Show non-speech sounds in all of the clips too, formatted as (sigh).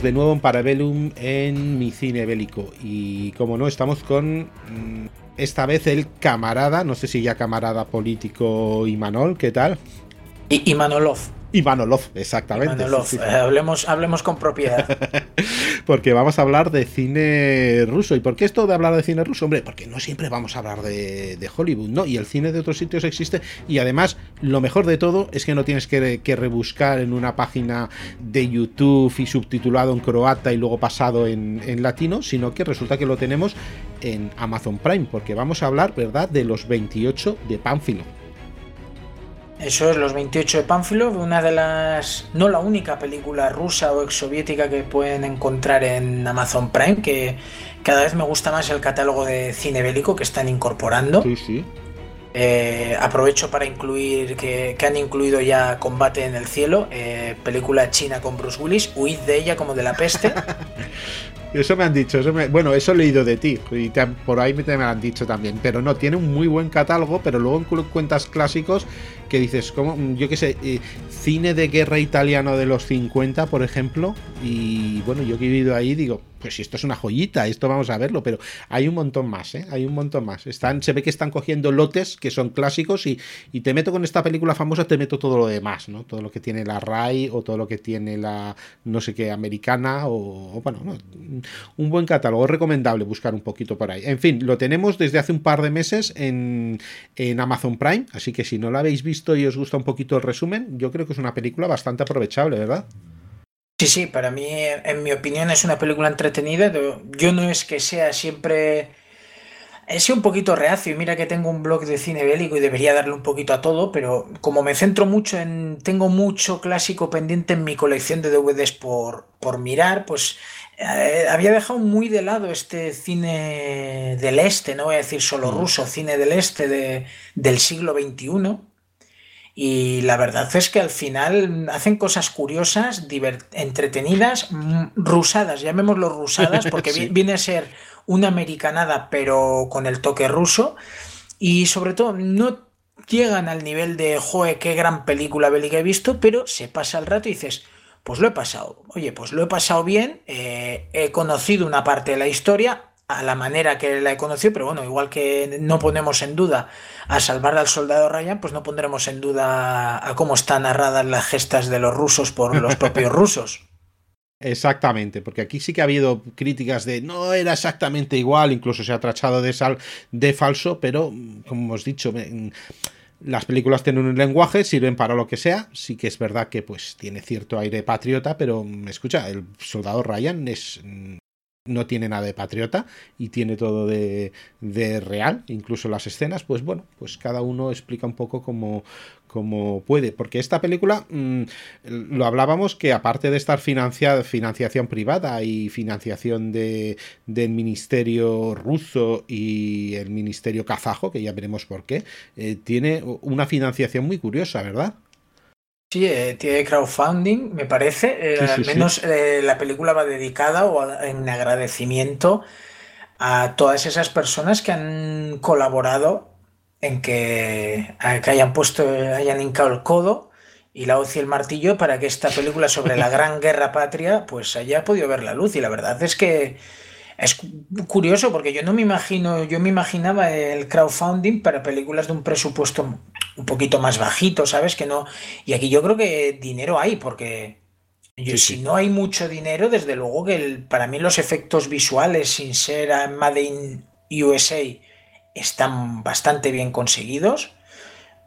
de nuevo en Parabellum en mi cine bélico. Y como no, estamos con mm, esta vez el camarada, no sé si ya camarada político Imanol, ¿qué tal? Y Imanolov. Ivanolov, exactamente. Eh, hablemos, hablemos con propiedad. (laughs) porque vamos a hablar de cine ruso. ¿Y por qué esto de hablar de cine ruso? Hombre, porque no siempre vamos a hablar de, Hollywood, ¿no? Y el cine de otros sitios existe. Y además, lo mejor de todo es que no tienes que, rebuscar en una página de YouTube y subtitulado en croata y luego pasado en, en latino, sino que resulta que lo tenemos en Amazon Prime, porque vamos a hablar, ¿verdad?, de los 28 de Pánfilo. Eso es Los 28 de Pánfilo, una de las, no la única película rusa o exsoviética que pueden encontrar en Amazon Prime, que cada vez me gusta más el catálogo de cine bélico que están incorporando. Sí, sí. Eh, aprovecho para incluir que, han incluido ya Combate en el Cielo, eh, película china con Bruce Willis, huid de ella como de la peste. (laughs) Eso me han dicho, bueno, eso he leído de ti y por ahí me, me han dicho también, pero no, tiene un muy buen catálogo, pero luego cuentas clásicos que dices, como, yo qué sé, eh, cine de guerra italiano de los 50, por ejemplo, y bueno, yo que he vivido ahí digo, pues esto es una joyita, esto vamos a verlo, pero hay un montón más, ¿eh? Hay un montón más. Están, se ve que están cogiendo lotes que son clásicos y, y te meto con esta película famosa, te meto todo lo demás, ¿no? Todo lo que tiene la RAI o todo lo que tiene la, no sé qué, americana o, bueno, un buen catálogo, recomendable buscar un poquito por ahí. En fin, lo tenemos desde hace un par de meses en, en Amazon Prime, así que si no lo habéis visto y os gusta un poquito el resumen, yo creo que es una película bastante aprovechable, ¿verdad? Sí, sí, para mí, en mi opinión, es una película entretenida. Yo no es que sea siempre... He sido un poquito reacio y mira que tengo un blog de cine bélico y debería darle un poquito a todo, pero como me centro mucho en... Tengo mucho clásico pendiente en mi colección de DVDs por, por mirar, pues eh, había dejado muy de lado este cine del este, no voy a decir solo mm. ruso, cine del este de, del siglo XXI y la verdad es que al final hacen cosas curiosas, entretenidas, mm, rusadas, llamémoslo rusadas, porque (laughs) viene a ser una americanada pero con el toque ruso. Y sobre todo no llegan al nivel de, joe, qué gran película bélica he visto, pero se pasa el rato y dices, pues lo he pasado. Oye, pues lo he pasado bien, eh, he conocido una parte de la historia, a la manera que la he conocido, pero bueno, igual que no ponemos en duda a salvar al soldado Ryan, pues no pondremos en duda a cómo están narradas las gestas de los rusos por los propios (laughs) rusos. Exactamente, porque aquí sí que ha habido críticas de no era exactamente igual, incluso se ha trachado de sal de falso, pero como hemos dicho, las películas tienen un lenguaje, sirven para lo que sea. Sí que es verdad que pues tiene cierto aire patriota, pero escucha, el soldado Ryan es no tiene nada de patriota y tiene todo de, real, incluso las escenas, pues bueno, pues cada uno explica un poco como, como puede, porque esta película mm, lo hablábamos que aparte de estar financiada, financiación privada y financiación de, del ministerio ruso y el ministerio kazajo, que ya veremos por qué, eh, tiene una financiación muy curiosa, ¿verdad? Sí, eh, tiene crowdfunding, me parece. Eh, al menos eh, la película va dedicada o en agradecimiento a todas esas personas que han colaborado en que, que hayan puesto, hayan hincado el codo y la hoz y el martillo para que esta película sobre la (laughs) gran guerra patria pues haya podido ver la luz. Y la verdad es que es curioso porque yo no me imagino, yo me imaginaba el crowdfunding para películas de un presupuesto un poquito más bajito, ¿sabes? Que no. Y aquí yo creo que dinero hay, porque si no hay mucho dinero, desde luego que para mí los efectos visuales, sin ser Made in USA, están bastante bien conseguidos.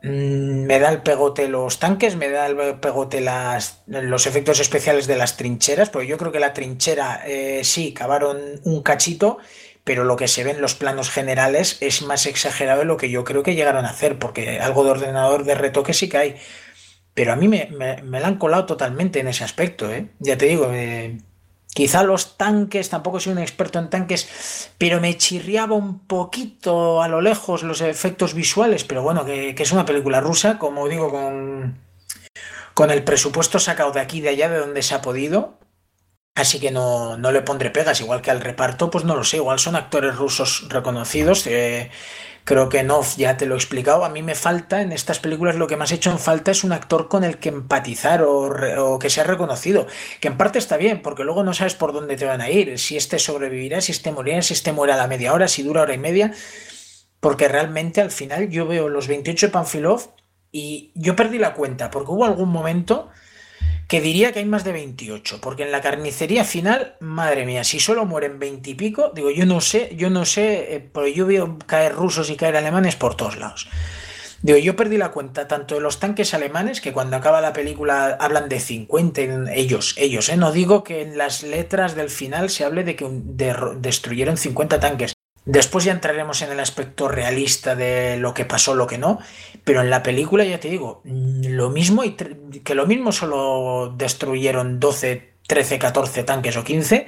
Mm, me da el pegote los tanques, me da el pegote las, los efectos especiales de las trincheras, porque yo creo que la trinchera eh, sí, cavaron un cachito, pero lo que se ve en los planos generales es más exagerado de lo que yo creo que llegaron a hacer, porque algo de ordenador de retoque sí que hay. Pero a mí me, me, la han colado totalmente en ese aspecto, ¿eh? Ya te digo, eh, quizá los tanques, tampoco soy un experto en tanques, pero me chirriaba un poquito a lo lejos los efectos visuales, pero bueno, que, es una película rusa, como digo, con, con el presupuesto sacado de aquí, de allá, de donde se ha podido, Así que no, no, le pondré pegas, igual que al reparto, pues no lo sé, igual son actores rusos reconocidos. Eh, creo que no, ya te lo he explicado. A mí me falta, en estas películas lo que más he hecho en falta es un actor con el que empatizar o, que sea reconocido. Que en parte está bien, porque luego no sabes por dónde te van a ir, si este sobrevivirá, si este morirá, si este muere a la media hora, si dura hora y media. Porque realmente al final yo veo los 28 de Panfilov y yo perdí la cuenta, porque hubo algún momento que diría que hay más de 28, porque en la carnicería final, madre mía, si solo mueren 20 y pico, digo, yo no sé, yo no sé, eh, porque yo veo caer rusos y caer alemanes por todos lados. Digo, yo perdí la cuenta tanto de los tanques alemanes, que cuando acaba la película hablan de 50, ellos, ellos, ¿eh? no digo que en las letras del final se hable de que destruyeron 50 tanques, Después ya entraremos en el aspecto realista de lo que pasó, lo que no, pero en la película ya te digo, mm, lo mismo y que lo mismo solo destruyeron 12, 13, 14 tanques o 15,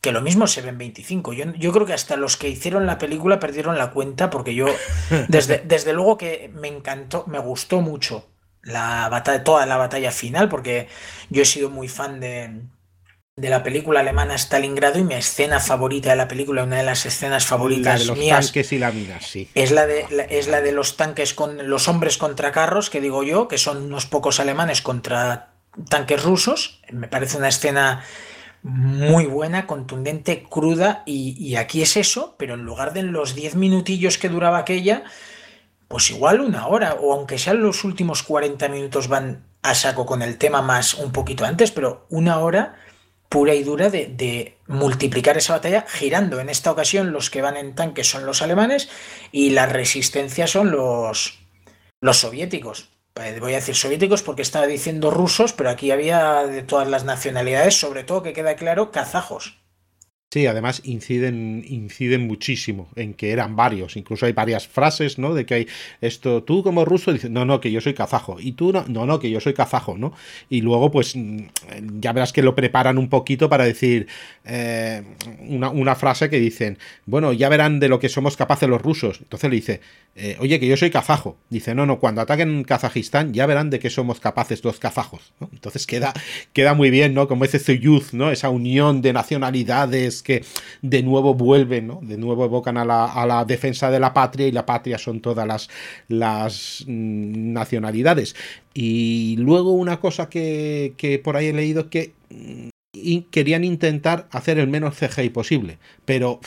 que lo mismo se ven 25. Yo, yo creo que hasta los que hicieron la película perdieron la cuenta porque yo, (laughs) desde, desde luego que me encantó, me gustó mucho la batalla, toda la batalla final, porque yo he sido muy fan de, de la película alemana Stalingrado y mi escena favorita de la película, una de las escenas favoritas de los mías, tanques y la mina, sí. Es la de es la de los tanques con los hombres contra carros, que digo yo, que son unos pocos alemanes contra tanques rusos. Me parece una escena muy buena, contundente, cruda y, y aquí es eso, pero en lugar de los 10 minutillos que duraba aquella, pues igual una hora, o aunque sean los últimos 40 minutos van a saco con el tema más un poquito antes, pero una hora pura y dura de, multiplicar esa batalla girando. En esta ocasión los que van en tanques son los alemanes y la resistencia son los, los soviéticos. Eh, voy a decir soviéticos porque estaba diciendo rusos, pero aquí había de todas las nacionalidades, sobre todo que queda claro, kazajos. Sí, además inciden, inciden muchísimo en que eran varios. Incluso hay varias frases, ¿no? De que hay esto, tú como ruso dices, no, no, que yo soy kazajo. Y tú no, no, que yo soy kazajo, ¿no? Y luego, pues, mm, ya verás que lo preparan un poquito para decir eh, una, frase que dicen, bueno, ya verán de lo que somos capaces los rusos. Entonces le dice, eh, oye, que yo soy kazajo. Dice, no, no, cuando ataquen Kazajistán ya verán de qué somos capaces los kazajos. Entonces queda, queda muy bien, ¿no? Como ese youth, ¿no? Esa unión de nacionalidades que de nuevo vuelven, ¿no? de nuevo evocan a la, defensa de la patria y la patria son todas las, las mm, nacionalidades. Y luego una cosa que, por ahí he leído es que mm, querían intentar hacer el menos CGI posible, pero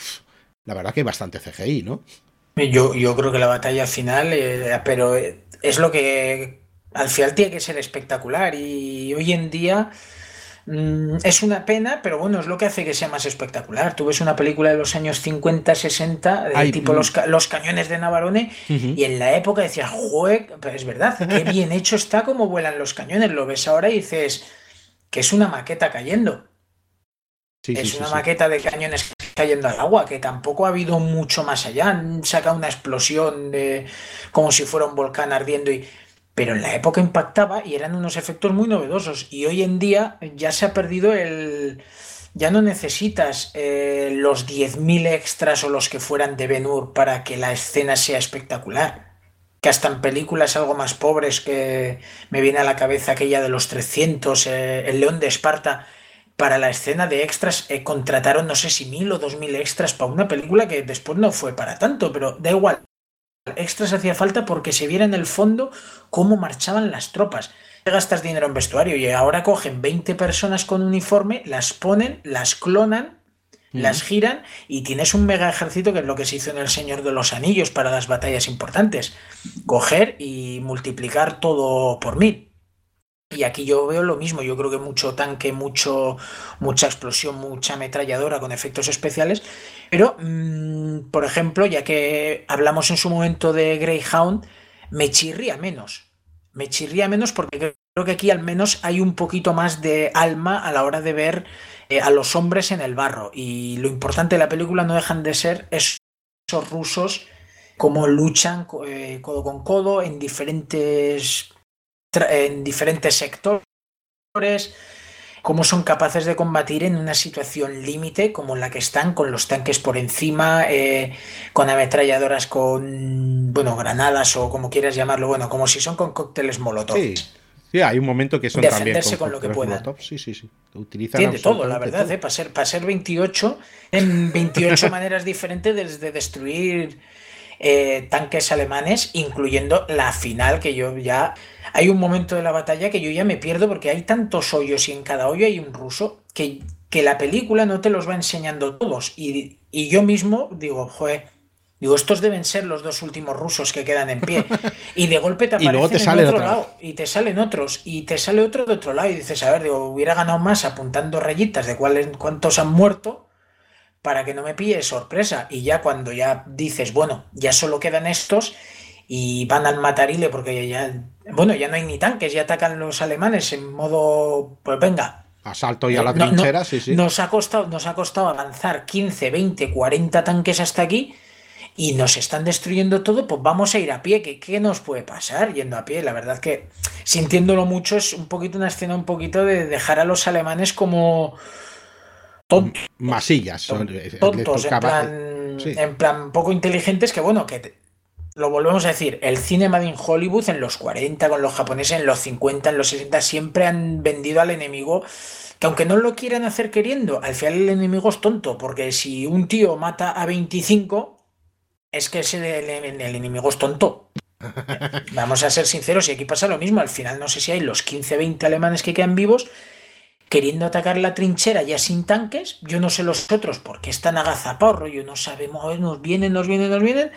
la verdad que hay bastante CGI, ¿no? Yo, yo creo que la batalla final, eh, pero es lo que al final tiene que ser espectacular y hoy en día Mm, es una pena, pero bueno, es lo que hace que sea más espectacular. Tú ves una película de los años 50, 60, de tipo los, los, cañones de Navarone, y en la época decías, ¡jue! es verdad, qué (laughs) bien hecho está como vuelan los cañones. Lo ves ahora y dices que es una maqueta cayendo. es una maqueta de cañones cayendo al agua, que tampoco ha habido mucho más allá. Saca una explosión de como si fuera un volcán ardiendo y pero en la época impactaba y eran unos efectos muy novedosos. Y hoy en día ya se ha perdido el... Ya no necesitas eh, los 10.000 extras o los que fueran de Ben-Hur para que la escena sea espectacular. Que hasta en películas algo más pobres que me viene a la cabeza aquella de los 300, eh, El León de Esparta, para la escena de extras eh, contrataron no sé si mil o dos mil extras para una película que después no fue para tanto, pero da igual extras hacía falta porque se viera en el fondo cómo marchaban las tropas. Gastas dinero en vestuario y ahora cogen 20 personas con uniforme, las ponen, las clonan, las giran y tienes un mega ejército que es lo que se hizo en El Señor de los Anillos para las batallas importantes. Coger y multiplicar todo por mil. Y aquí yo veo lo mismo, yo creo que mucho tanque, mucho, mucha explosión, mucha ametralladora con efectos especiales, pero, mm, por ejemplo, ya que hablamos en su momento de Greyhound, me chirría menos. Me chirría menos porque creo que aquí al menos hay un poquito más de alma a la hora de ver eh, a los hombres en el barro. Y lo importante de la película no dejan de ser esos rusos como luchan eh, codo con codo en diferentes en diferentes sectores, cómo son capaces de combatir en una situación límite como la que están, con los tanques por encima, eh, con ametralladoras con, bueno, granadas o como quieras llamarlo, bueno, como si son con cócteles molotov. Sí, Sí, hay un momento que son defenderse con, lo que pueda. Sí, sí, sí. Utilizan Tiene todo, la verdad, ¿eh? para, ser, para ser 28, en 28 (laughs) maneras diferentes de destruir eh, tanques alemanes, incluyendo la final, que yo ya... Hay un momento de la batalla que yo ya me pierdo porque hay tantos hoyos y en cada hoyo hay un ruso que, que la película no te los va enseñando todos. Y, y yo mismo digo, joder Digo, estos deben ser los dos últimos rusos que quedan en pie. (laughs) Y de golpe te aparecen te en otro lado. Y te salen otros. Y te sale otro de otro lado. Y dices, a ver, digo, hubiera ganado más apuntando rayitas de cuáles, cuántos han muerto para que no me pille sorpresa. Y ya cuando ya dices, bueno, ya solo quedan estos y van al matarile porque ya, bueno, ya no hay ni tanques, ya atacan los alemanes en modo, pues venga. Asalto y a la eh, trinchera, sí, sí. Nos ha, costado, nos ha costado avanzar 15, 20, 40 tanques hasta aquí y nos están destruyendo todo, pues vamos a ir a pie. ¿Qué, ¿Qué, nos puede pasar yendo a pie? La verdad que sintiéndolo mucho es un poquito una escena un poquito de dejar a los alemanes como tontos. Masillas. Tontos, en plan, en plan poco inteligentes que bueno, que lo volvemos a decir, el cine Made in Hollywood en los 40 con los japoneses, en los 50, en los 60 siempre han vendido al enemigo que aunque no lo quieran hacer queriendo, al final el enemigo es tonto, porque si un tío mata a 25, es que ese el, enemigo es tonto. (laughs) Vamos a ser sinceros, y aquí pasa lo mismo. Al final, no sé si hay los 15-20 alemanes que quedan vivos queriendo atacar la trinchera ya sin tanques. Yo no sé los otros porque están agazapados, yo no sabemos, nos vienen, nos vienen, nos vienen.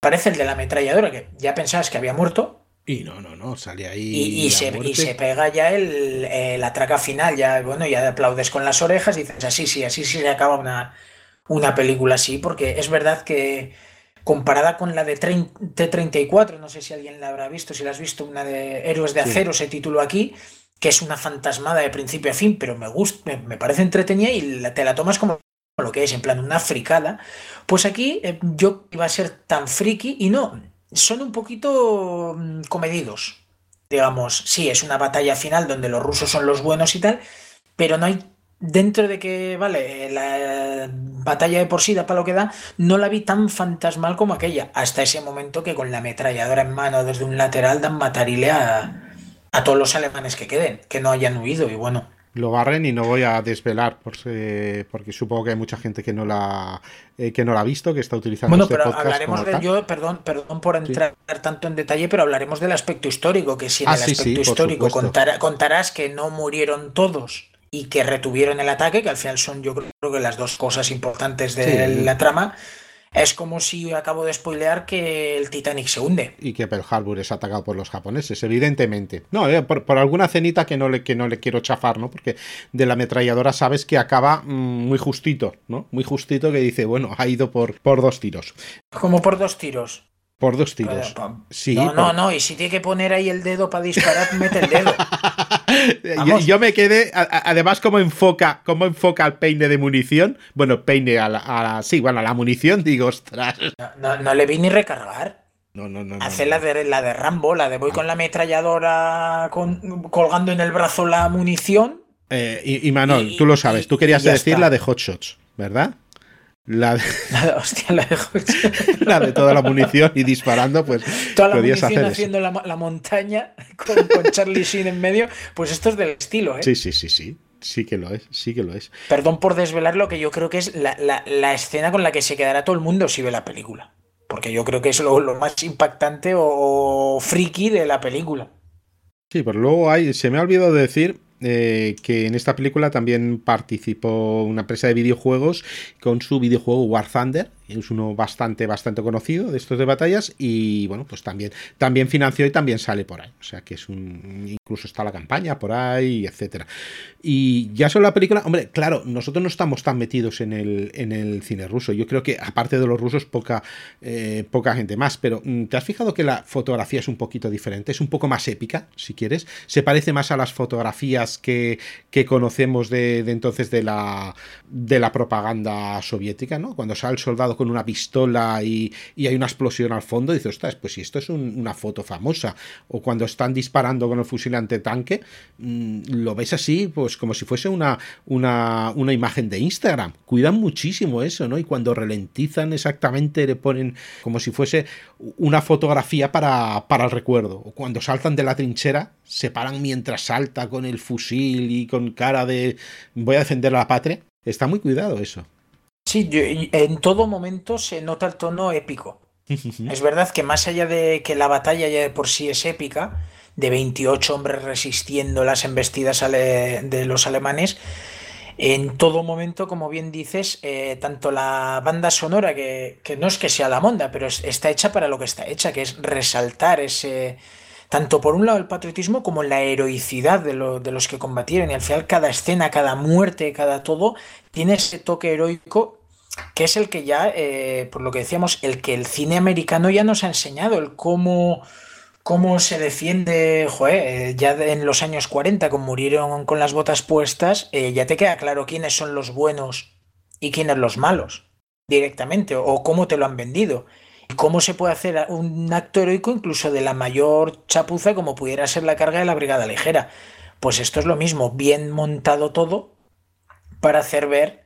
Parece el de la ametralladora, que ya pensabas que había muerto. Y no, no, no, sale ahí. Y, se, pega ya el, la traca final, ya, bueno, ya aplaudes con las orejas y dices, así sí, así sí se acaba una, una película así, porque es verdad que comparada con la de T-34, no sé si alguien la habrá visto, si la has visto, una de Héroes de Acero, se tituló aquí, que es una fantasmada de principio a fin, pero me gusta, me, parece entretenida y te la tomas como lo que es, en plan una fricada. Pues aquí eh, yo iba a ser tan friki y no, son un poquito mm, comedidos. Digamos, sí, es una batalla final donde los rusos son los buenos y tal, pero no hay dentro de que, vale, la batalla de por sí da para lo que da, no la vi tan fantasmal como aquella, hasta ese momento que con la ametralladora en mano desde un lateral dan matarile a, a todos los alemanes que queden, que no hayan huido, y bueno. Lo barren y no voy a desvelar porque, porque supongo que hay mucha gente que no la eh, que no la ha visto, que está utilizando bueno, este pero hablaremos de yo, perdón, perdón por entrar tanto en detalle, pero hablaremos del aspecto histórico, que si en ah, el aspecto histórico contarás que no murieron todos y que retuvieron el ataque, que al final son yo creo que las dos cosas importantes de la trama. Es como si acabo de spoilear que el Titanic se hunde. Y que Pearl Harbor es atacado por los japoneses, evidentemente. No, eh, por, alguna cenita que no, le, que no le quiero chafar, ¿no? Porque de la ametralladora sabes que acaba mm, muy justito, ¿no? Muy justito que dice, bueno, ha ido por, por dos tiros. Como por dos tiros. Por dos tiros. Sí, no, no, no. Y si tiene que poner ahí el dedo para disparar, mete el dedo. (laughs) yo, me quedé. además, como enfoca, cómo enfoca el peine de munición. Bueno, peine a la, sí, bueno, a la munición, (laughs) digo, ostras. No, le vi ni recargar. No, no, no. Hace la, de, la de Rambo, la de voy con la ametralladora colgando en el brazo la munición. Eh, y, Manol, tú lo sabes, tú querías decir la de Hot Shots, ¿verdad? La de, (laughs) (laughs) la de, toda la munición y disparando, pues. Toda la munición haciendo la, montaña con, Charlie Sheen en medio, pues esto es del estilo, ¿eh? Sí, sí, sí, sí. Sí que lo es, sí que lo es. Perdón por desvelar lo que yo creo que es la, escena con la que se quedará todo el mundo si ve la película. Porque yo creo que es lo, lo más impactante o, friki de la película. Sí, pero luego hay, se me ha olvidado decir eh, que en esta película también participó una empresa de videojuegos con su videojuego War Thunder, es uno bastante, bastante conocido de estos de batallas y bueno, pues también, también financió y también sale por ahí. O sea que es un, incluso está la campaña por ahí, etcétera. Y ya sobre la película, hombre, claro, nosotros no estamos tan metidos en el, en el cine ruso. Yo creo que aparte de los rusos, poca, eh, poca gente más. Pero mm, ¿te has fijado que la fotografía es un poquito diferente? Es un poco más épica, si quieres. Se parece más a las fotografías que, que conocemos de, de entonces de la, de la propaganda soviética, ¿no? Cuando sale el soldado con una pistola y, hay una explosión al fondo, dices, ostras, pues si esto es una foto famosa. O cuando están disparando con el fusil antitanque, mm, lo ves así, pues como si fuese una, una, una imagen de Instagram. Cuidan muchísimo eso, ¿no? Y cuando ralentizan exactamente le ponen como si fuese una fotografía para, para el recuerdo. O cuando saltan de la trinchera, se paran mientras salta con el fusil y con cara de voy a defender a la patria. Está muy cuidado eso. Sí, en todo momento se nota el tono épico. es verdad que más allá de que la batalla ya de por sí es épica, de 28 hombres resistiendo las embestidas de los alemanes, en todo momento, como bien dices, eh, tanto la banda sonora, que, no es que sea la monda, pero está hecha para lo que está hecha, que es resaltar ese, tanto por un lado el patriotismo como la heroicidad de, los que combatieron. Y al final cada escena, cada muerte, cada todo, tiene ese toque heroico que es el que ya, eh, por lo que decíamos, el que el cine americano ya nos ha enseñado, el cómo cómo se defiende, joder, eh, ya en los años 40, como murieron con las botas puestas, eh, ya te queda claro quiénes son los buenos y quiénes los malos, directamente, o cómo te lo han vendido. Y cómo se puede hacer un acto heroico incluso de la mayor chapuza como pudiera ser la carga de la brigada ligera. Pues esto es lo mismo, bien montado todo para hacer ver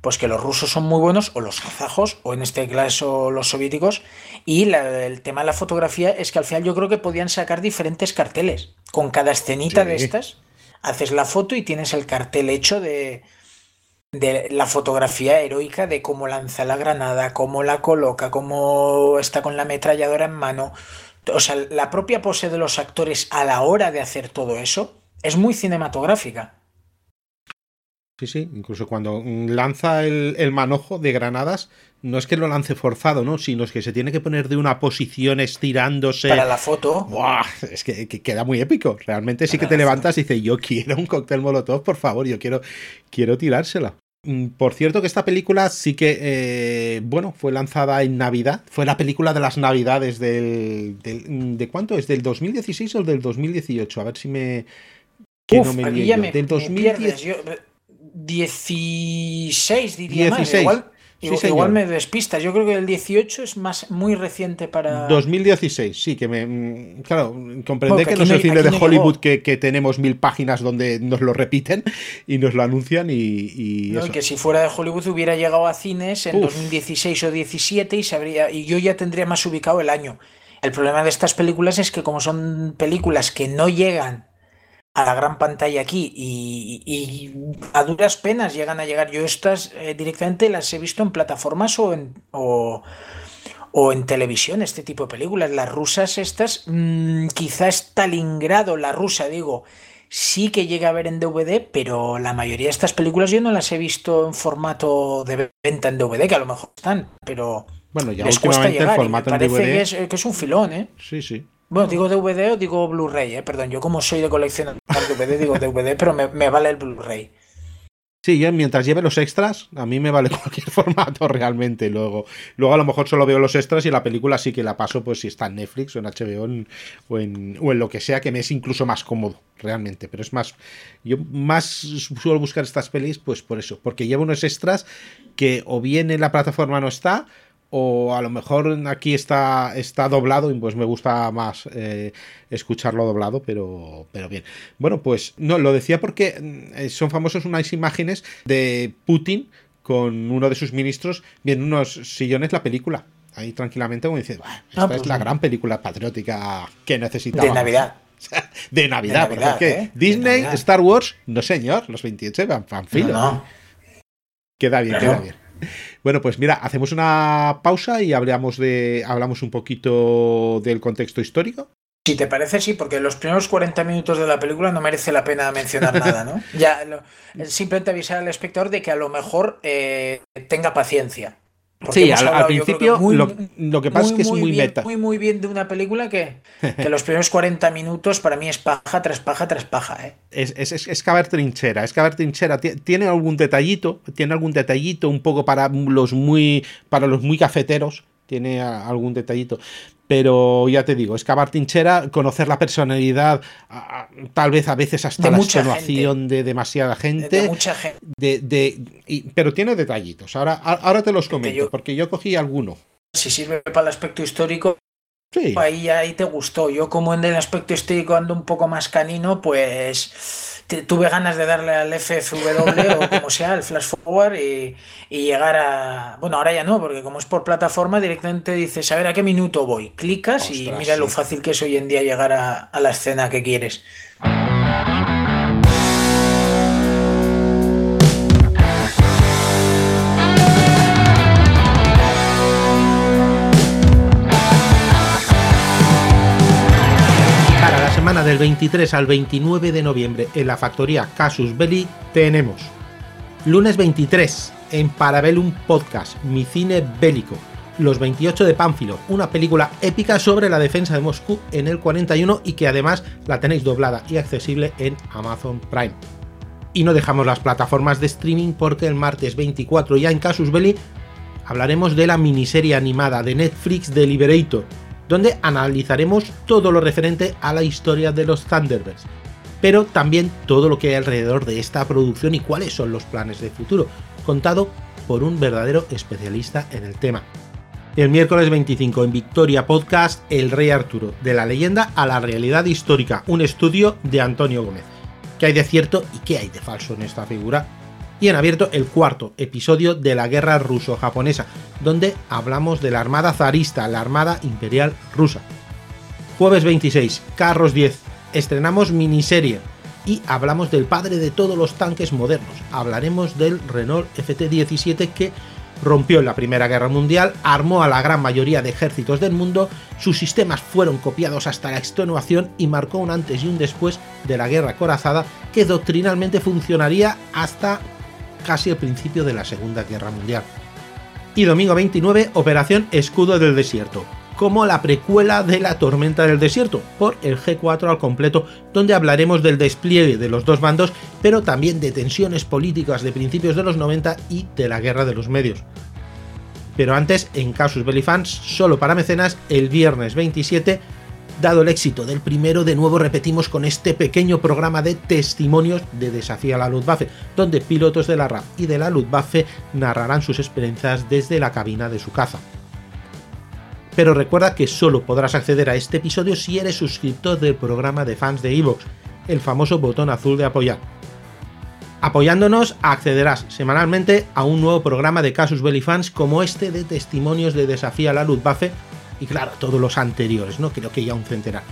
pues que los rusos son muy buenos, o los kazajos, o en este caso los soviéticos, y el tema de la fotografía es que al final yo creo que podían sacar diferentes carteles. Con cada escenita de estas, haces la foto y tienes el cartel hecho de, de la fotografía heroica de cómo lanza la granada, cómo la coloca, cómo está con la ametralladora en mano. O sea, la propia pose de los actores a la hora de hacer todo eso es muy cinematográfica. Sí, sí, incluso cuando lanza el, manojo de granadas, no es que lo lance forzado, ¿no? Sino es que se tiene que poner de una posición estirándose. Para la foto. ¡Buah! Es que, queda muy épico. Realmente sí que te levantas y dices, yo quiero un cóctel molotov, por favor, yo quiero, quiero tirársela. Mm, por cierto que esta película sí que, eh, bueno, fue lanzada en Navidad. Fue la película de las Navidades del, ¿De cuánto? ¿Es del 2016 o del 2018? A ver si me... Que no me, del 2018. 16, diría 16. Igual, me despistas. Yo creo que el 18 es más muy reciente para. 2016, sí, que me. Mm, claro, comprende que, no es el cine de Hollywood que, tenemos mil páginas donde nos lo repiten y nos lo anuncian y. que si fuera de Hollywood hubiera llegado a cines en 2016 o 17 y, sabría, y yo ya tendría más ubicado el año. El problema de estas películas es que, como son películas que no llegan a la gran pantalla aquí y, a duras penas llegan a llegar. Yo estas eh, directamente las he visto en plataformas o en, o, en televisión, este tipo de películas. Las rusas estas, mmm, quizá Stalingrado, la rusa digo, sí que llega a ver en DVD, pero la mayoría de estas películas yo no las he visto en formato de venta en DVD, que a lo mejor están, pero... Bueno, ya les cuesta llegar, formato parece que es, que es un filón, ¿eh? Sí, sí. Bueno, digo DVD o digo Blu-ray, eh? perdón. Yo como soy de coleccionar DVD, digo DVD, pero me, vale el Blu-ray. Sí, yo mientras lleve los extras, a mí me vale (laughs) cualquier formato realmente. Luego, luego a lo mejor solo veo los extras y la película sí que la paso, pues si está en Netflix o en HBO o, en, o en lo que sea, que me es incluso más cómodo, realmente. Pero es más, yo más suelo buscar estas pelis, pues por eso, porque llevo unos extras que o bien en la plataforma no está, o a lo mejor aquí está, está doblado y pues me gusta más eh, escucharlo doblado, pero, pero bien. Bueno, pues no, lo decía porque eh, son famosos unas imágenes de Putin con uno de sus ministros viendo unos sillones la película. Ahí tranquilamente como dice, ah, esta es pues la gran película patriótica que necesitamos. (laughs) De Navidad. de Navidad, porque ¿eh? Disney, Star Wars, no señor, los 28 van, van filo. Queda bien, queda bien. Bueno, pues mira, hacemos una pausa y hablamos de hablamos un poquito del contexto histórico. Si te parece, sí, porque los primeros 40 minutos de la película no merece la pena mencionar nada, ¿no? (laughs) Ya, simplemente avisar al espectador de que a lo mejor eh, tenga paciencia. Sí, al, principio lo, que pasa es que es muy, meta. Muy, muy bien de una película que, (laughs) que los primeros 40 minutos para mí es paja tras paja tras paja. ¿eh? Es, es, es, caber trinchera, es caber trinchera. Tiene algún detallito, tiene algún detallito un poco para los muy, para los muy cafeteros, tiene algún detallito. pero ya te digo, excavar tinchera, conocer la personalidad, tal vez a veces hasta la extenuación de demasiada gente. De, mucha gente. pero tiene detallitos. Ahora, ahora te los comento, porque yo cogí alguno. Si sirve para el aspecto histórico, ahí, ahí te gustó. Yo como en el aspecto histórico ando un poco más canino, pues tuve ganas de darle al FFW o (laughs) como sea, el flash forward y, llegar a. Bueno, ahora ya no, porque como es por plataforma, directamente dices, a ver a qué minuto voy. Clicas y mira lo fácil que es hoy en día llegar a la escena que quieres. Del 23 al 29 de noviembre en la factoría Casus Belli tenemos lunes 23 en Parabellum Podcast, mi cine bélico. Los 28 de Pánfilo, una película épica sobre la defensa de Moscú en el 41 y que además la tenéis doblada y accesible en Amazon Prime. Y no dejamos las plataformas de streaming porque el martes 24 ya en Casus Belli hablaremos de la miniserie animada de Netflix de Liberator, donde analizaremos todo lo referente a la historia de los Thunderbirds, pero también todo lo que hay alrededor de esta producción y cuáles son los planes de futuro, contado por un verdadero especialista en el tema. El miércoles 25 en Victoria Podcast, El Rey Arturo, de la leyenda a la realidad histórica, un estudio de Antonio Gómez. ¿Qué hay de cierto y qué hay de falso en esta figura? Y en abierto el cuarto episodio de la guerra ruso-japonesa, donde hablamos de la Armada zarista, la Armada Imperial Rusa. Jueves 26, Carros 10, estrenamos miniserie y hablamos del padre de todos los tanques modernos. Hablaremos del Renault FT-17 que rompió en la Primera Guerra Mundial, armó a la gran mayoría de ejércitos del mundo, sus sistemas fueron copiados hasta la extenuación y marcó un antes y un después de la guerra corazada que doctrinalmente funcionaría hasta casi al principio de la Segunda Guerra Mundial. Y domingo 29, Operación Escudo del Desierto, como la precuela de la Tormenta del Desierto, por el G4 al completo, donde hablaremos del despliegue de los dos bandos, pero también de tensiones políticas de principios de los 90 y de la Guerra de los Medios. Pero antes, en Casus Belli Fans, solo para mecenas, el viernes 27, Dado el éxito del primero, de nuevo repetimos con este pequeño programa de testimonios de Desafía a la Luftwaffe, donde pilotos de la RAF y de la Luftwaffe narrarán sus experiencias desde la cabina de su caza. Pero recuerda que solo podrás acceder a este episodio si eres suscriptor del programa de fans de Evox, el famoso botón azul de apoyar. Apoyándonos accederás semanalmente a un nuevo programa de Casus Belli Fans como este de testimonios de Desafía la Luftwaffe y claro, todos los anteriores, ¿no? Creo que ya un centenar.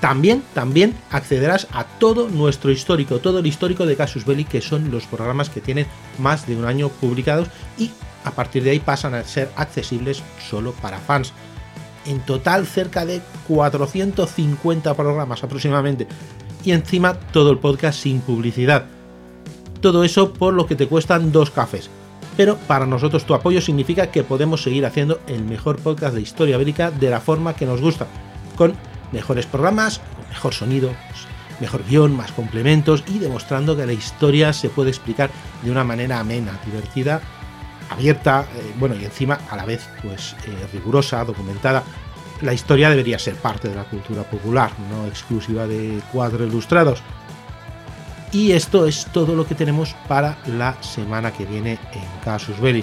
También, también accederás a todo nuestro histórico, todo el histórico de Casus Belli, que son los programas que tienen más de un año publicados y a partir de ahí pasan a ser accesibles solo para fans. En total cerca de 450 programas aproximadamente. Y encima todo el podcast sin publicidad. Todo eso por lo que te cuestan dos cafés pero para nosotros tu apoyo significa que podemos seguir haciendo el mejor podcast de historia bélica de la forma que nos gusta, con mejores programas, mejor sonido, mejor guion, más complementos y demostrando que la historia se puede explicar de una manera amena, divertida, abierta, eh, bueno, y encima a la vez pues eh, rigurosa, documentada. La historia debería ser parte de la cultura popular, no exclusiva de cuadros ilustrados. Y esto es todo lo que tenemos para la semana que viene en Casus Belli.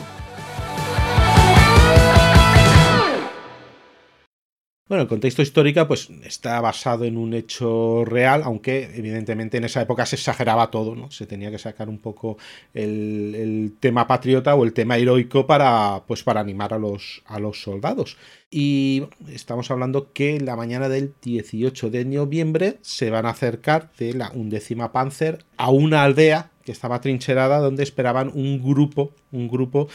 Bueno, el contexto histórico pues está basado en un hecho real, aunque evidentemente en esa época se exageraba todo, ¿no? Se tenía que sacar un poco el, tema patriota o el tema heroico para, pues, para animar a los, a los soldados. Y estamos hablando que la mañana del 18 de noviembre se van a acercar de la undécima Panzer a una aldea que estaba trincherada donde esperaban un grupo, un grupo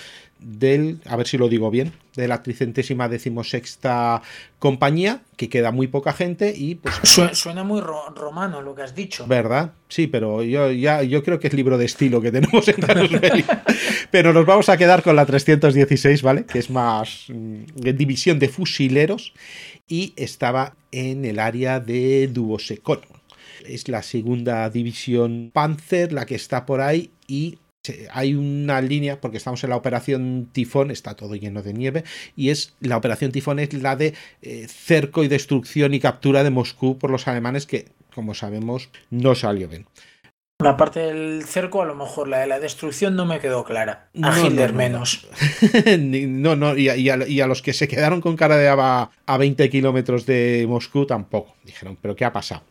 del, a ver si lo digo bien, de la tricentésima decimosexta compañía, que queda muy poca gente y pues... Suena muy romano lo que has dicho. ¿Verdad? Sí, pero yo, ya, yo creo que es libro de estilo que tenemos en (laughs) Pero nos vamos a quedar con la 316, ¿vale? Que es más mm, división de fusileros y estaba en el área de Dubosecón. Es la segunda división Panzer la que está por ahí y hay una línea, porque estamos en la operación Tifón, está todo lleno de nieve, y es la operación Tifón es la de eh, cerco y destrucción y captura de Moscú por los alemanes, que como sabemos no salió bien. La parte del cerco, a lo mejor la de la destrucción no me quedó clara. A Hitler menos. no, no, y a, los que se quedaron con cara de a, a 20 kilómetros de Moscú tampoco. Dijeron, ¿pero qué ha pasado?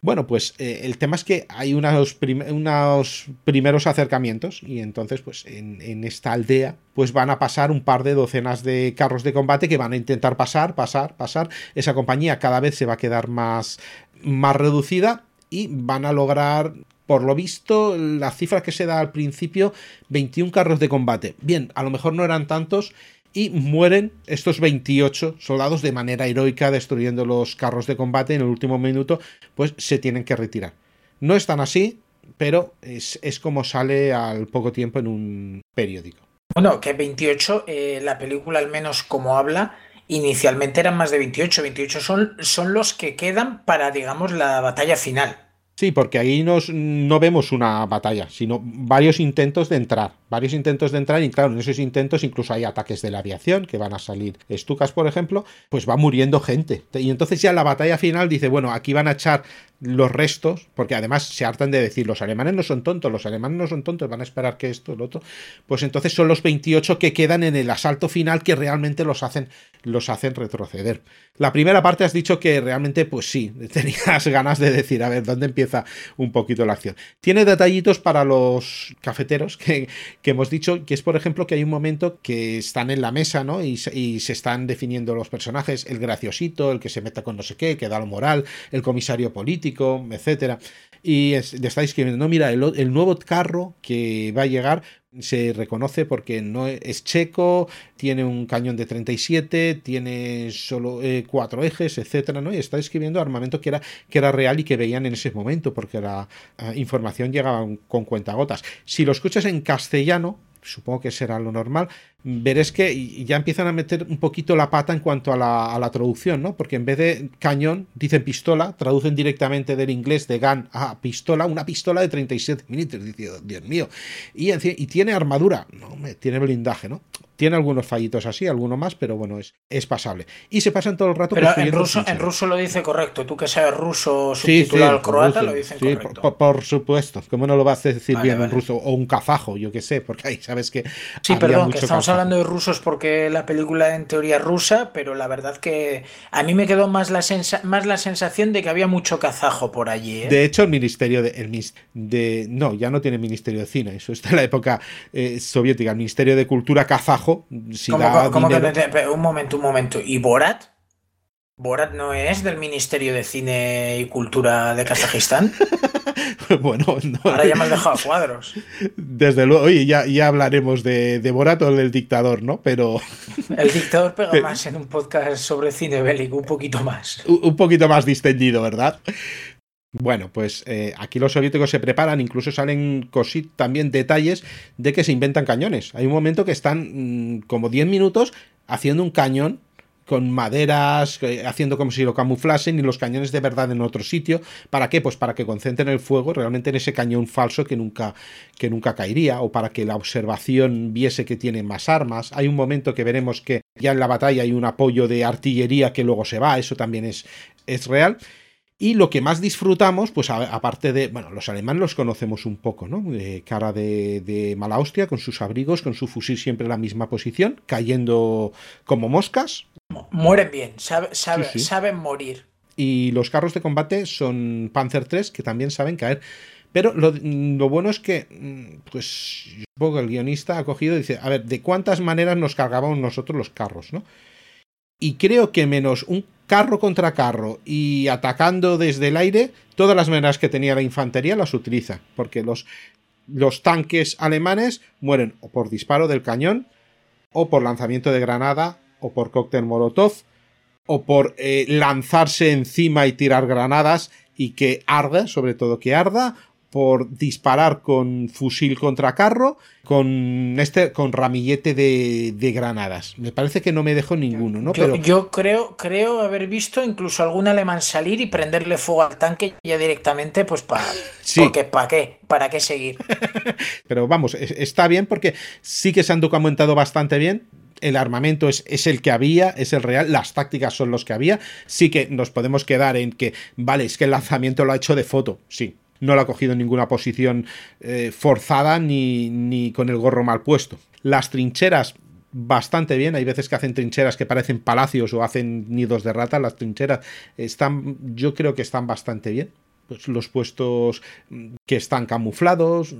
Bueno, pues eh, el tema es que hay unos, unos, primeros acercamientos y entonces, pues en, en, esta aldea, pues van a pasar un par de docenas de carros de combate que van a intentar pasar, pasar, pasar. Esa compañía cada vez se va a quedar más, más reducida y van a lograr por lo visto, la cifra que se da al principio, 21 carros de combate. Bien, a lo mejor no eran tantos y mueren estos 28 soldados de manera heroica destruyendo los carros de combate en el último minuto, pues se tienen que retirar. No es tan así, pero es, como sale al poco tiempo en un periódico. Bueno, que 28, eh, la película al menos como habla, inicialmente eran más de 28. 28 son, son los que quedan para, digamos, la batalla final. Sí, porque ahí nos, no vemos una batalla, sino varios intentos de entrar. Varios intentos de entrar, y claro, en esos intentos incluso hay ataques de la aviación, que van a salir estucas, por ejemplo, pues va muriendo gente. Y entonces ya la batalla final dice, bueno, aquí van a echar los restos, porque además se hartan de decir, los alemanes no son tontos, los alemanes no son tontos, van a esperar que esto, lo otro. Pues entonces son los 28 que quedan en el asalto final que realmente los hacen, los hacen retroceder. La primera parte has dicho que realmente, pues sí, (laughs) tenías ganas de decir, a ver, ¿dónde empieza un poquito la acción? Tiene detallitos para los cafeteros que, que hemos dicho, que es por ejemplo que hay un momento que están en la mesa, ¿no? Y, y se están definiendo los personajes, el graciosito, el que se meta con no sé qué, que da lo moral, el comisario político, etcétera. Y le estáis escribiendo, no, mira, el, nuevo carro que va a llegar se reconoce porque no es checo, tiene un cañón de 37, tiene solo eh, cuatro ejes, etcétera, ¿no? Y está escribiendo armamento que era, que era real y que veían en ese momento, porque la información llegaba con cuentagotas. Si lo escuchas en castellano, supongo que será lo normal, veréis que ya empiezan a meter un poquito la pata en cuanto a la, traducción, ¿no? Porque en vez de cañón, dicen pistola, traducen directamente del inglés de gun a pistola, una pistola de 37 milímetros, Dios mío. Y, y tiene armadura, no, tiene blindaje, ¿no? Tiene algunos fallitos así, alguno más, pero bueno, es, es pasable. Y se pasan todo el rato. Pero en ruso, en ruso lo dice correcto. Tú que sabes ruso subtitulado al croata, lo dicen correcto. Por, supuesto. ¿Cómo no lo vas a decir bien en ruso? O un kazajo, yo que sé, porque ahí sabes que. Sí, perdón, que estamos hablando de rusos porque la película en teoría es rusa, pero la verdad que a mí me quedó más la, más la sensación de que había mucho kazajo por allí. ¿eh? De hecho, el ministerio de, el, de. No, ya no tiene ministerio de cine. Eso está en la época eh, soviética. El ministerio de cultura kazajo un momento, un momento. ¿Y Borat? ¿Borat no es del Ministerio de Cine y Cultura de Kazajistán? (laughs) bueno, ahora ya me has dejado cuadros. Desde luego, oye, ya, ya hablaremos de, de, Borat o del dictador, ¿no? Pero. (laughs) El dictador pega más en un podcast sobre cine bélico, un poquito más. Un poquito más distendido, ¿verdad? Bueno, pues eh, aquí los soviéticos se preparan, incluso salen cosit también detalles de que se inventan cañones. Hay un momento que están mm, como 10 minutos haciendo un cañón con maderas, eh, haciendo como si lo camuflasen y los cañones de verdad en otro sitio. ¿Para qué? Pues para que concentren el fuego realmente en ese cañón falso que nunca, que nunca caería o para que la observación viese que tiene más armas. Hay un momento que veremos que ya en la batalla hay un apoyo de artillería que luego se va, eso también es, es real. Y lo que más disfrutamos, pues aparte de, bueno, los alemanes los conocemos un poco, ¿no? De cara de, mala hostia, con sus abrigos, con su fusil siempre en la misma posición, cayendo como moscas. Mueren bien, saben morir. Y los carros de combate son Panzer III, que también saben caer. Pero lo, bueno es que, mm, pues, supongo que el guionista ha cogido y dice, a ver, ¿de cuántas maneras nos cargábamos nosotros los carros, no? Y creo que menos un carro contra carro y atacando desde el aire, todas las maneras que tenía la infantería las utiliza, porque los, los tanques alemanes mueren o por disparo del cañón, o por lanzamiento de granada, o por cóctel molotov, o por eh, lanzarse encima y tirar granadas y que arda, sobre todo que arda, por disparar con fusil contra carro, con este, con ramillete de, granadas. Me parece que no me dejó ninguno, ¿no? Yo, Pero... yo creo, creo haber visto incluso algún alemán salir y prenderle fuego al tanque ya directamente, pues para. Porque ¿para qué? ¿Para qué seguir? (laughs) Pero vamos, está bien porque sí que se han documentado bastante bien el armamento es, es, el que había, es el real, las tácticas son los que había. Sí que nos podemos quedar en que, vale, es que el lanzamiento lo ha hecho de foto, sí, no lo ha cogido en ninguna posición eh, forzada ni, ni con el gorro mal puesto. Las trincheras bastante bien. Hay veces que hacen trincheras que parecen palacios o hacen nidos de rata. Las trincheras están, yo creo que están bastante bien. Pues los puestos que están camuflados.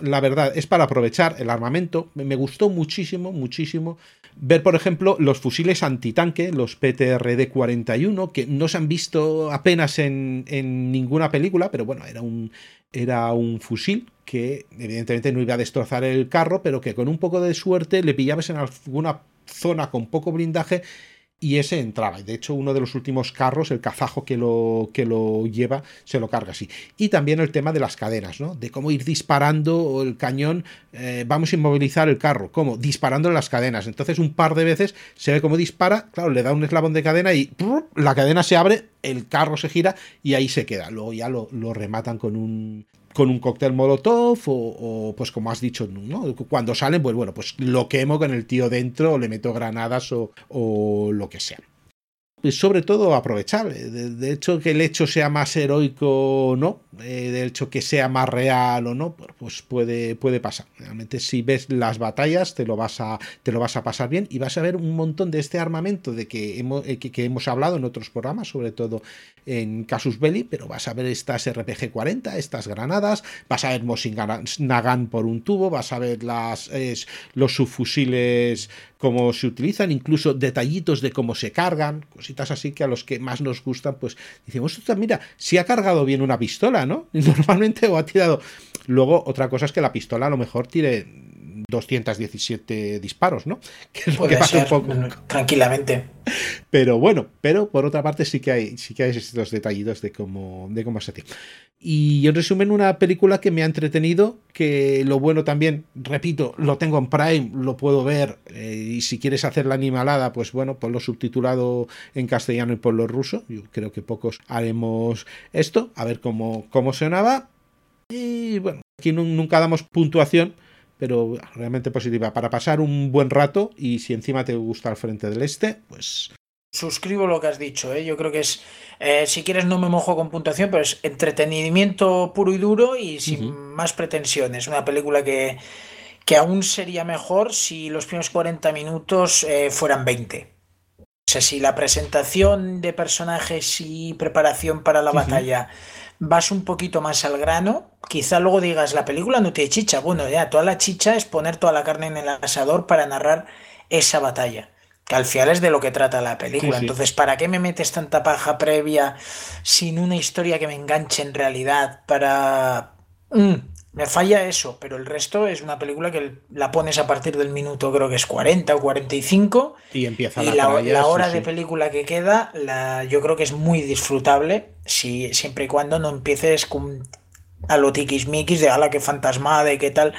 La verdad, es para aprovechar el armamento. Me gustó muchísimo, muchísimo ver, por ejemplo, los fusiles antitanque, los PTRD-41, que no se han visto apenas en, ninguna película, pero bueno, era un, era un fusil que evidentemente no iba a destrozar el carro, pero que con un poco de suerte le pillabas en alguna zona con poco blindaje y ese entraba. De hecho, uno de los últimos carros, el kazajo que lo, que lo lleva, se lo carga así. Y también el tema de las cadenas, ¿no? De cómo ir disparando el cañón, eh, vamos a inmovilizar el carro. ¿Cómo? Disparando las cadenas. Entonces, un par de veces se ve cómo dispara, claro, le da un eslabón de cadena y la cadena se abre, el carro se gira y ahí se queda. Luego ya lo rematan con un con un cóctel molotov o, pues como has dicho, ¿no? cuando salen, pues bueno, pues lo quemo con el tío dentro o le meto granadas o, o lo que sea sobre todo aprovechable. De, hecho, que el hecho sea más heroico o no, eh, de hecho que sea más real o no, pues puede, puede pasar. Realmente si ves las batallas te lo, vas a, te lo vas a pasar bien y vas a ver un montón de este armamento de que hemos, eh, que, hemos hablado en otros programas, sobre todo en Casus Belli, pero vas a ver estas RPG-40, estas granadas, vas a ver Mosin Nagan por un tubo, vas a ver las, los subfusiles cómo se utilizan, incluso detallitos de cómo se cargan, cositas así que a los que más nos gustan, pues decimos, mira, si ha cargado bien una pistola, ¿no? (laughs) normalmente o ha tirado. Luego, otra cosa es que la pistola a lo mejor tire 217 disparos, ¿no? (laughs) Que es lo que pasa un poco. Tranquilamente. Pero bueno, pero por otra parte sí que hay, sí que hay estos detallitos de cómo, de cómo se hace. Y en resumen, una película que me ha entretenido, que lo bueno también, repito, lo tengo en Prime, lo puedo ver, eh, y si quieres hacer la animalada, pues bueno, ponlo subtitulado en castellano y ponlo ruso. Yo creo que pocos haremos esto, a ver cómo, cómo sonaba. Y bueno, aquí nunca damos puntuación, pero realmente positiva. Para pasar un buen rato y si encima te gusta el frente del este, pues Suscribo lo que has dicho, ¿eh? yo creo que es, eh, si quieres no me mojo con puntuación, pero es entretenimiento puro y duro y sin más pretensiones. Una película que, que aún sería mejor si los primeros 40 minutos eh, fueran 20. O sea, si la presentación de personajes y preparación para la batalla vas un poquito más al grano, quizá luego digas, la película no tiene chicha. Bueno, ya, toda la chicha es poner toda la carne en el asador para narrar esa batalla que al final es de lo que trata la película. Entonces, ¿para qué me metes tanta paja previa sin una historia que me enganche en realidad? Para... Mm, me falla eso, pero el resto es una película que la pones a partir del minuto, creo que es 40 o 45. Y empieza la, la, hora de película que queda, la, yo creo que es muy disfrutable, si, siempre y cuando no empieces con a lo tiquismiquis de ala que fantasmada y qué tal.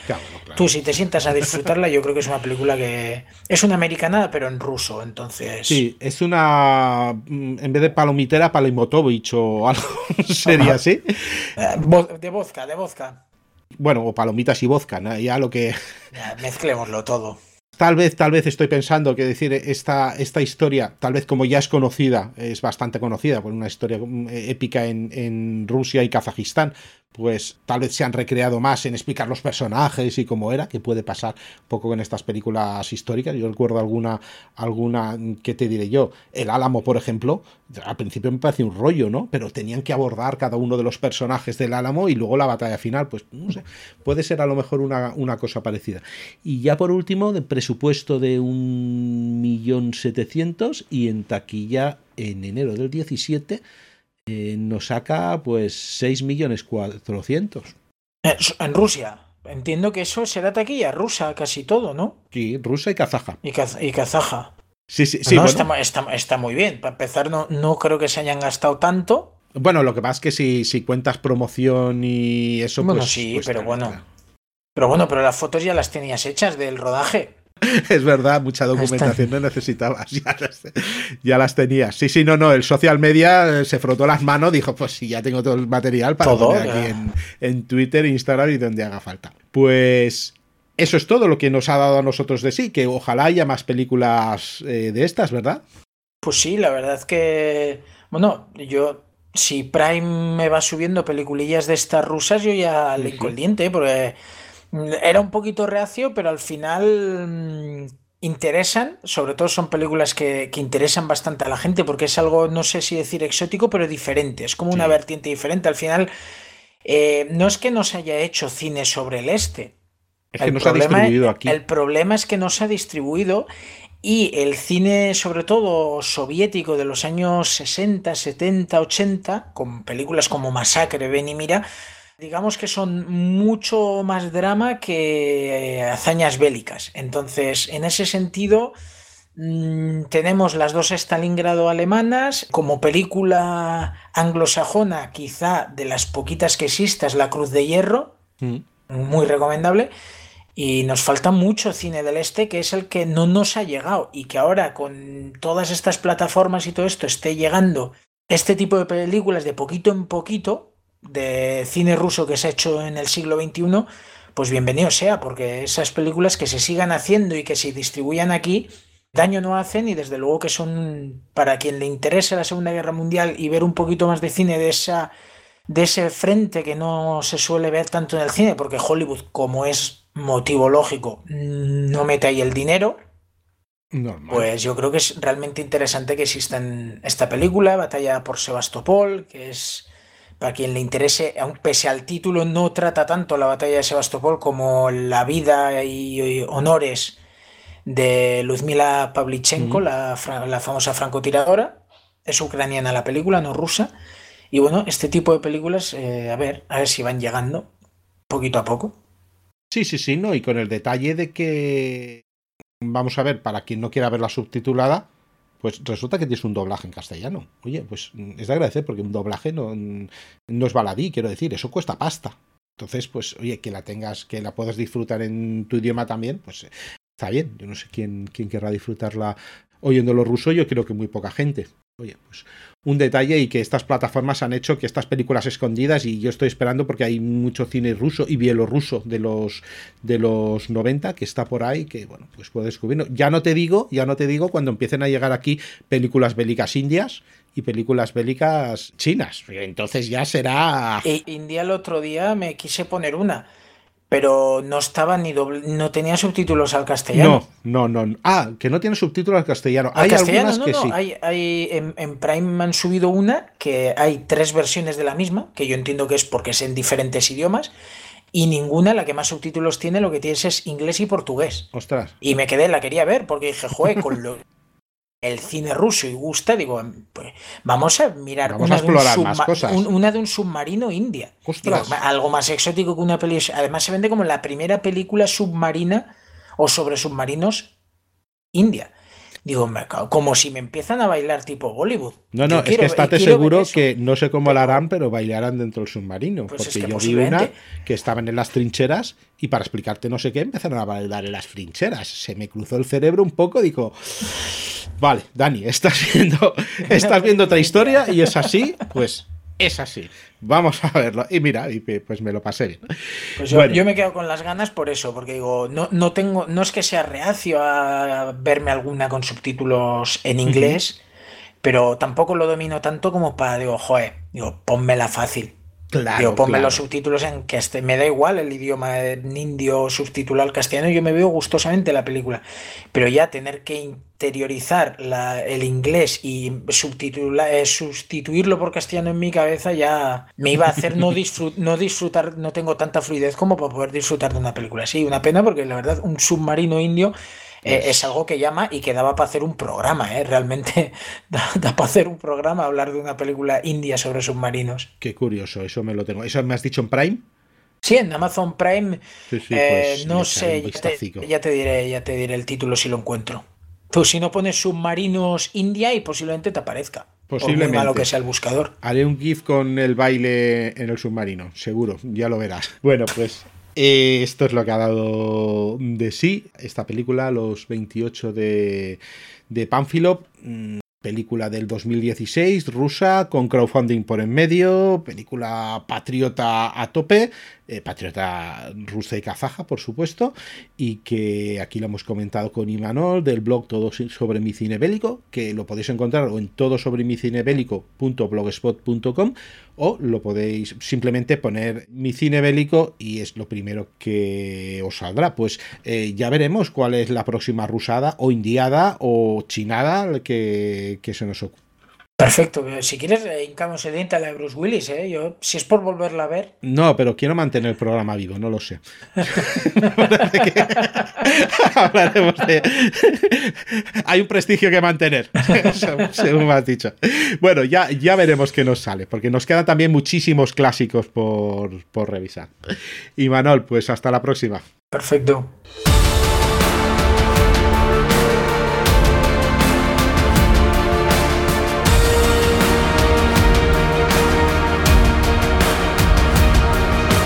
Tú si te sientas a disfrutarla, yo creo que es una película que es una americanada pero en ruso, entonces. Sí, es una mm, en vez de palomitera palimotovich o algo (laughs) sería así. Eh, de vodka, de vodka. Bueno, o palomitas y vodka, ya lo que mezclémoslo todo. Tal vez, tal vez estoy pensando que decir esta, esta historia, tal vez como ya es conocida, es bastante conocida, por una historia mm, épica en, en Rusia y Kazajistán, pues tal vez se han recreado más en explicar los personajes y cómo era, que puede pasar un poco con estas películas históricas. Yo recuerdo alguna, alguna que te diré yo, El Álamo, por ejemplo, al principio me parece un rollo, ¿no? Pero tenían que abordar cada uno de los personajes del Álamo y luego la batalla final, pues no sé, puede ser a lo mejor una, una cosa parecida. Y ya por último, de presupuesto de un millón setecientos y en taquilla en enero del 17 eh, nos saca pues 6 millones 400. Eh, en Rusia. Entiendo que eso será taquilla rusa casi todo, ¿no? Sí, rusa y kazaja. Y, kazaja. Sí, sí, sí. está, está, muy bien. Para empezar, no, no creo que se hayan gastado tanto. Bueno, lo que pasa es que si, si cuentas promoción y eso, bueno, pues. sí, pues pero bueno. Pero bueno, pero las fotos ya las tenías hechas del rodaje. (laughs) Es verdad, mucha documentación no necesitabas. (laughs) Ya las, ya las tenías. Sí, sí, no, no. El social media eh, se frotó las manos, dijo: Pues sí, ya tengo todo el material para Todo, poner aquí en, en Twitter, Instagram y donde haga falta. Pues. Eso es todo lo que nos ha dado a nosotros de sí, que ojalá haya más películas eh, de estas, ¿verdad? Pues sí, la verdad que. Bueno, yo. Si Prime me va subiendo peliculillas de estas rusas, yo ya le hinco el diente, ¿eh? porque era un poquito reacio, pero al final mm, interesan. Sobre todo son películas que, que interesan bastante a la gente, porque es algo, no sé si decir exótico, pero diferente. Es como una vertiente diferente. Al final, eh, no es que no se haya hecho cine sobre el este. Es que nos ha distribuido aquí. El problema es que no se ha distribuido y el cine, sobre todo soviético de los años 60, 70, 80, con películas como Masacre, Ven y Mira, digamos que son mucho más drama que eh, hazañas bélicas. Entonces, en ese sentido, mm, tenemos las dos Stalingrado alemanas. Como película anglosajona, quizá de las poquitas que exista, es La Cruz de Hierro, Mm. muy recomendable. Y nos falta mucho cine del este, que es el que no nos ha llegado. Y que ahora, con todas estas plataformas y todo esto, esté llegando este tipo de películas de poquito en poquito, de cine ruso que se ha hecho en el siglo XXI, pues bienvenido sea, porque esas películas que se sigan haciendo y que se distribuyan aquí, daño no hacen y desde luego que son, para quien le interese la Segunda Guerra Mundial y ver un poquito más de cine de esa de ese frente que no se suele ver tanto en el cine, porque Hollywood, como es motivo lógico, no mete ahí el dinero, Normal. pues yo creo que es realmente interesante que exista en esta película, Batalla por Sebastopol, que es, para quien le interese, aun pese al título, no trata tanto la batalla de Sebastopol como la vida y, y honores de Luzmila Pavlichenko, la famosa francotiradora. Es ucraniana la película, no rusa. Y bueno, este tipo de películas, eh, a ver, a ver si van llegando poquito a poco. Sí, sí, sí, no, y con el detalle de que vamos a ver, para quien no quiera verla subtitulada, pues resulta que tienes un doblaje en castellano. Oye, pues mm, es de agradecer porque un doblaje no, no es baladí, quiero decir, eso cuesta pasta. Entonces, pues, oye, que la tengas, que la puedas disfrutar en tu idioma también, pues eh, está bien. Yo no sé quién, quién querrá disfrutarla oyéndolo ruso, yo creo que muy poca gente. Oye, pues un detalle y que estas plataformas han hecho que estas películas escondidas y yo estoy esperando porque hay mucho cine ruso y bielorruso de los de los 90 que está por ahí que bueno pues puedo descubrirlo. Ya no te digo ya no te digo cuando empiecen a llegar aquí películas bélicas indias y películas bélicas chinas. Entonces ya será India el otro día me quise poner una, pero no estaba ni doble, no tenía subtítulos al castellano. no no no ah que no tiene subtítulos al castellano Al hay castellano, algunas no, que no, sí hay, hay- en, en Prime han subido una que hay tres versiones de la misma, que yo entiendo que es porque es en diferentes idiomas, y ninguna, la que más subtítulos tiene, lo que tienes es inglés y portugués. ostras Y me quedé, la quería ver, porque dije, joder, con lo, el cine ruso y gusta, digo, pues, vamos a mirar Vamos una, a de un más cosas. un- una de un submarino india. Digo, algo más exótico que una peli. Además, se vende como la primera película submarina o sobre submarinos india. Digo, como si me empiezan a bailar tipo Bollywood. no, no, Yo es quiero- que estate seguro que no sé cómo lo harán, pero bailarán dentro del submarino. Pues es porque que yo vi una que estaban en las trincheras y para explicarte no sé qué empezaron a bailar en las trincheras. Se me cruzó el cerebro un poco, digo, vale, Dani, estás viendo, estás viendo otra historia y es así, pues es así. Vamos a verlo. Y mira, y pues me lo pasé bien. Pues yo, Bueno. yo me quedo con las ganas por eso, porque digo, no, no tengo, no es que sea reacio a verme alguna con subtítulos en inglés, pero tampoco lo domino tanto como para, digo, joder, digo, pónmela fácil. Claro, Digo, ponme claro. los subtítulos en que este, me da igual el idioma indio subtitulado al castellano, yo me veo gustosamente la película. Pero ya tener que interiorizar la- el inglés y subtitula- eh, sustituirlo por castellano en mi cabeza ya me iba a hacer no, disfrut- (laughs) no disfrutar, no tengo tanta fluidez como para poder disfrutar de una película. Sí, una pena porque la verdad un submarino indio eh, es algo que llama y que daba para hacer un programa, ¿eh? realmente (laughs) da, da para hacer un programa hablar de una película india sobre submarinos. Qué curioso, eso me lo tengo. ¿Eso me has dicho en Prime? Sí, en Amazon Prime, Sí, sí, eh, pues no le sé, ya te, ya te diré, ya te diré el título si lo encuentro. Tú si no pones submarinos India y posiblemente te aparezca. Posiblemente. Por muy malo que sea el buscador. Haré un GIF con el baile en el submarino, seguro, ya lo verás. Bueno, pues esto es lo que ha dado de sí esta película, los 28 de, de Panfilop. Mm, película del 2016, rusa, con crowdfunding por en medio, película patriota a tope, eh, patriota rusa y kazaja, por supuesto, y que aquí lo hemos comentado con Imanol del blog Todo sobre mi cine bélico, que lo podéis encontrar o en todo sobre mi cine bélico.blogspot.com o lo podéis simplemente poner mi cine bélico y es lo primero que os saldrá. Pues eh, ya veremos cuál es la próxima rusada o indiada o chinada que, se nos ocurre. Perfecto, si quieres, eh, hincamos el diente a la de Bruce Willis, ¿eh? Yo, si es por volverla a ver. No, pero quiero mantener el programa vivo, no lo sé. (laughs) (laughs) Hay un prestigio que mantener, (laughs) según me has dicho. Bueno, ya, ya veremos qué nos sale, porque nos quedan también muchísimos clásicos por, por revisar. Y Manol, pues hasta la próxima. Perfecto.